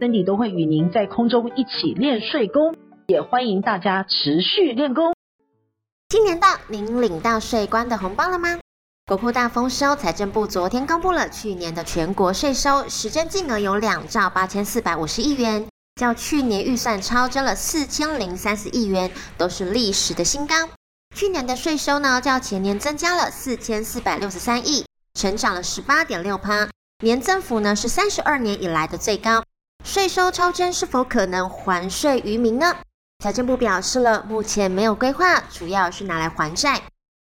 森迪都会与您在空中一起练税功，也欢迎大家持续练功。新年到，您领到税关的红包了吗？国库大丰收，财政部昨天公布了去年的全国税收实征金额有两兆八千四百五十亿元，较去年预算超征了四千零三十亿元，都是历史的新高。去年的税收呢，较前年增加了四千四百六十三亿，成长了十八点六趴。年增幅呢是三十二年以来的最高，税收超征是否可能还税于民呢？财政部表示了，目前没有规划，主要是拿来还债。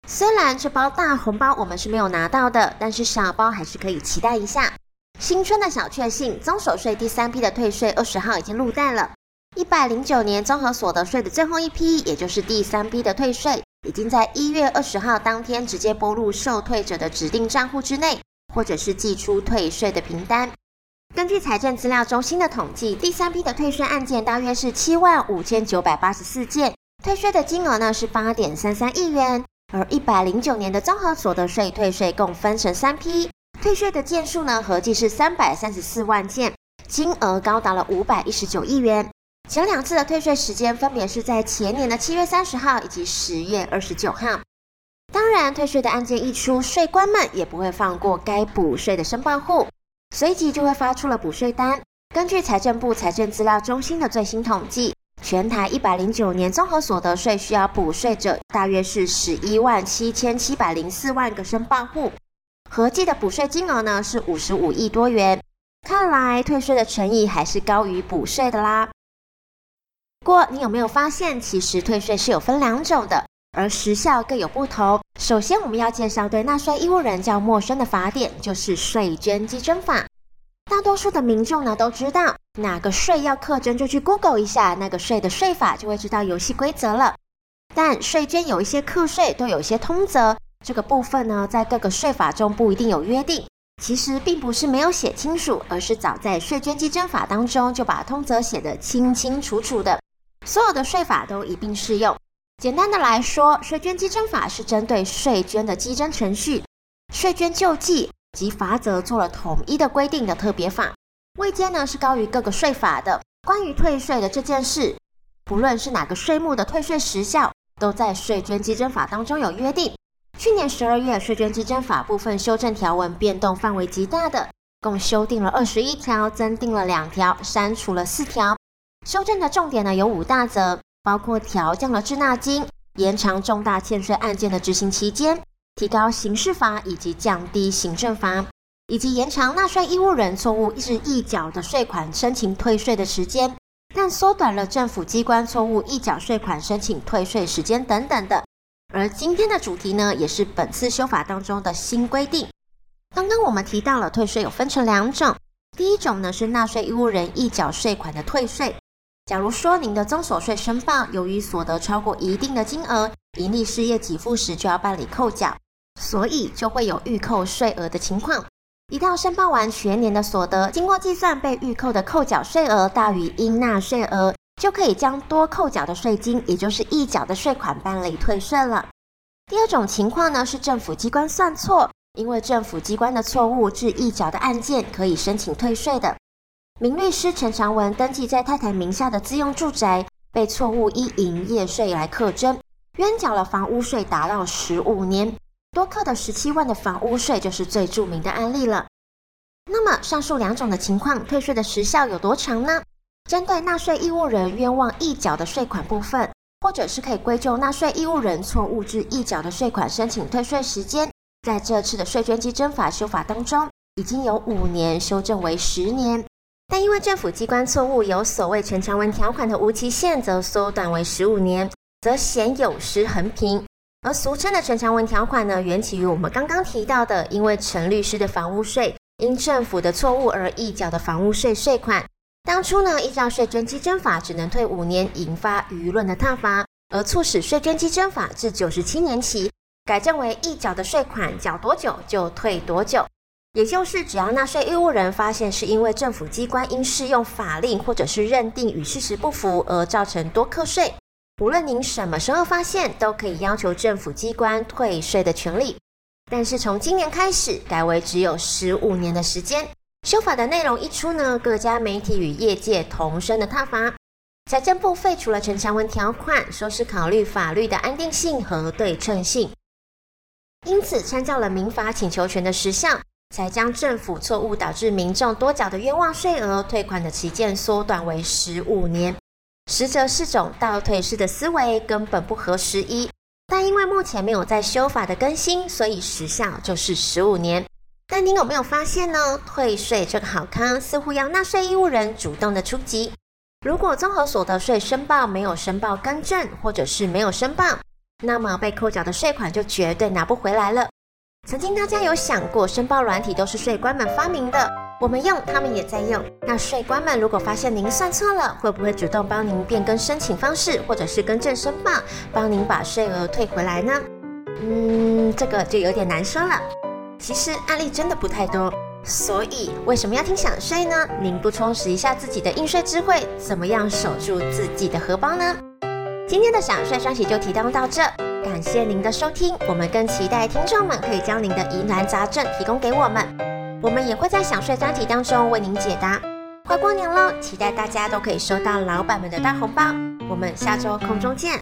虽然这包大红包我们是没有拿到的，但是小包还是可以期待一下。新春的小确幸，综所税第三批的退税二十号已经入袋了。一百零九年综合所得税的最后一批，也就是第三批的退税，已经在一月二十号当天直接拨入受退者的指定账户之内。或者是寄出退税的凭单。根据财政资料中心的统计，第三批的退税案件大约是七万五千九百八十四件，退税的金额呢是八点三三亿元。而一百零九年的综合所得税退税共分成三批，退税的件数呢合计是三百三十四万件，金额高达了五百一十九亿元。前两次的退税时间分别是在前年的七月三十号以及十月二十九号。当然，退税的案件一出，税官们也不会放过该补税的申报户，随即就会发出了补税单。根据财政部财政资料中心的最新统计，全台一百零九年综合所得税需要补税者大约是十一万七千七百零四万个申报户，合计的补税金额呢是五十五亿多元。看来退税的诚意还是高于补税的啦。不过，你有没有发现，其实退税是有分两种的？而时效各有不同。首先，我们要介绍对纳税义务人较陌生的法典，就是税捐稽征法。大多数的民众呢都知道，哪个税要课征，就去 Google 一下那个税的税法，就会知道游戏规则了。但税捐有一些课税都有一些通则，这个部分呢，在各个税法中不一定有约定。其实并不是没有写清楚，而是早在税捐稽征法当中就把通则写得清清楚楚的，所有的税法都一并适用。简单的来说，税捐稽征法是针对税捐的稽征程序、税捐救济及罚则做了统一的规定的特别法，未阶呢是高于各个税法的。关于退税的这件事，不论是哪个税目的退税时效，都在税捐稽征法当中有约定。去年十二月，税捐稽征法部分修正条文变动范围极大的，共修订了二十一条，增订了两条，删除了四条。修正的重点呢有五大则。包括调降了滞纳金、延长重大欠税案件的执行期间、提高刑事罚以及降低行政罚，以及延长纳税义务人错误一日一缴的税款申请退税的时间，但缩短了政府机关错误一缴税款申请退税时间等等的。而今天的主题呢，也是本次修法当中的新规定。刚刚我们提到了退税有分成两种，第一种呢是纳税义务人一缴税款的退税。假如说您的增所税申报由于所得超过一定的金额，营利事业给付时就要办理扣缴，所以就会有预扣税额的情况。一旦申报完全年的所得，经过计算被预扣的扣缴税额大于应纳税额，就可以将多扣缴的税金，也就是溢缴的税款办理退税了。第二种情况呢，是政府机关算错，因为政府机关的错误致溢缴的案件，可以申请退税的。名律师陈长文登记在太太名下的自用住宅，被错误依营业税来课征，冤缴了房屋税达到十五年，多课的十七万的房屋税就是最著名的案例了。那么上述两种的情况，退税的时效有多长呢？针对纳税义务人冤枉溢缴的税款部分，或者是可以归咎纳税义务人错误致溢缴的税款申请退税时间，在这次的税捐稽征法修法当中，已经有五年修正为十年。但因为政府机关错误有所谓陈长文条款的无期限，则缩短为十五年，则显有失衡平。而俗称的陈长文条款呢，缘起于我们刚刚提到的，因为陈律师的房屋税因政府的错误而溢缴的房屋税税款，当初呢，依照税捐稽征法只能退五年，引发舆论的挞伐，而促使税捐稽征法自九十七年起改正为已缴的税款缴多久就退多久。也就是，只要纳税义务人发现是因为政府机关因适用法令或者是认定与事实不符而造成多课税，无论您什么时候发现，都可以要求政府机关退税的权利。但是从今年开始，改为只有十五年的时间。修法的内容一出呢，各家媒体与业界同声的挞伐。财政部废除了陈强文条款，说是考虑法律的安定性和对称性，因此参照了民法请求权的实相。才将政府错误导致民众多缴的冤枉税额退款的期限缩短为十五年，实则是种倒退式的思维，根本不合时宜。但因为目前没有在修法的更新，所以时效就是十五年。但您有没有发现呢？退税这个好康似乎要纳税义务人主动的出击。如果综合所得税申报没有申报更正，或者是没有申报，那么被扣缴的税款就绝对拿不回来了。曾经大家有想过，申报软体都是税官们发明的，我们用，他们也在用。那税官们如果发现您算错了，会不会主动帮您变更申请方式，或者是更正申报，帮您把税额退回来呢？嗯，这个就有点难说了。其实案例真的不太多，所以为什么要听享税呢？您不充实一下自己的应税智慧，怎么样守住自己的荷包呢？今天的享税专题就提到到这。感谢您的收听，我们更期待听众们可以将您的疑难杂症提供给我们，我们也会在想睡专题当中为您解答。快过年了，期待大家都可以收到老板们的大红包，我们下周空中见。